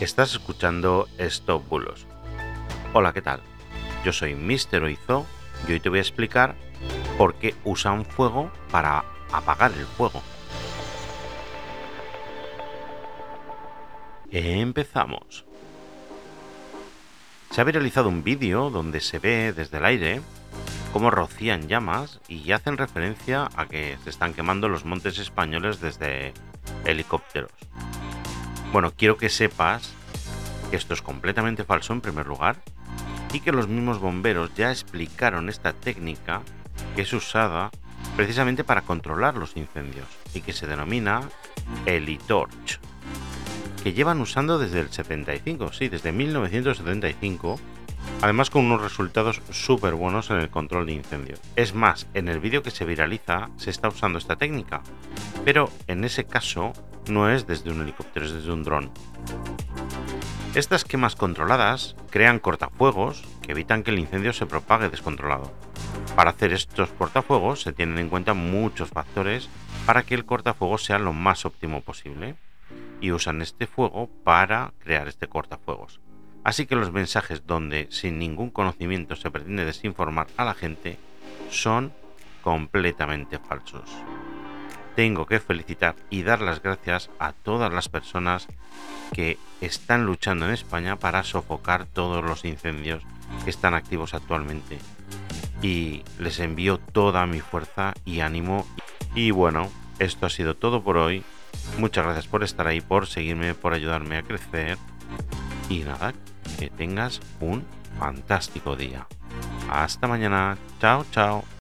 Estás escuchando Stop Bulos. Hola, ¿qué tal? Yo soy Mr. Oizo y hoy te voy a explicar por qué usan fuego para apagar el fuego. Empezamos. Se ha viralizado un vídeo donde se ve desde el aire cómo rocían llamas y hacen referencia a que se están quemando los montes españoles desde helicópteros. Bueno, quiero que sepas que esto es completamente falso en primer lugar y que los mismos bomberos ya explicaron esta técnica que es usada precisamente para controlar los incendios y que se denomina Elitorch, que llevan usando desde el 75, sí, desde 1975, además con unos resultados súper buenos en el control de incendios. Es más, en el vídeo que se viraliza se está usando esta técnica, pero en ese caso no es desde un helicóptero, es desde un dron. Estas quemas controladas crean cortafuegos que evitan que el incendio se propague descontrolado. Para hacer estos cortafuegos se tienen en cuenta muchos factores para que el cortafuegos sea lo más óptimo posible y usan este fuego para crear este cortafuegos. Así que los mensajes donde sin ningún conocimiento se pretende desinformar a la gente son completamente falsos tengo que felicitar y dar las gracias a todas las personas que están luchando en España para sofocar todos los incendios que están activos actualmente. Y les envío toda mi fuerza y ánimo. Y bueno, esto ha sido todo por hoy. Muchas gracias por estar ahí, por seguirme, por ayudarme a crecer. Y nada, que tengas un fantástico día. Hasta mañana. Chao, chao.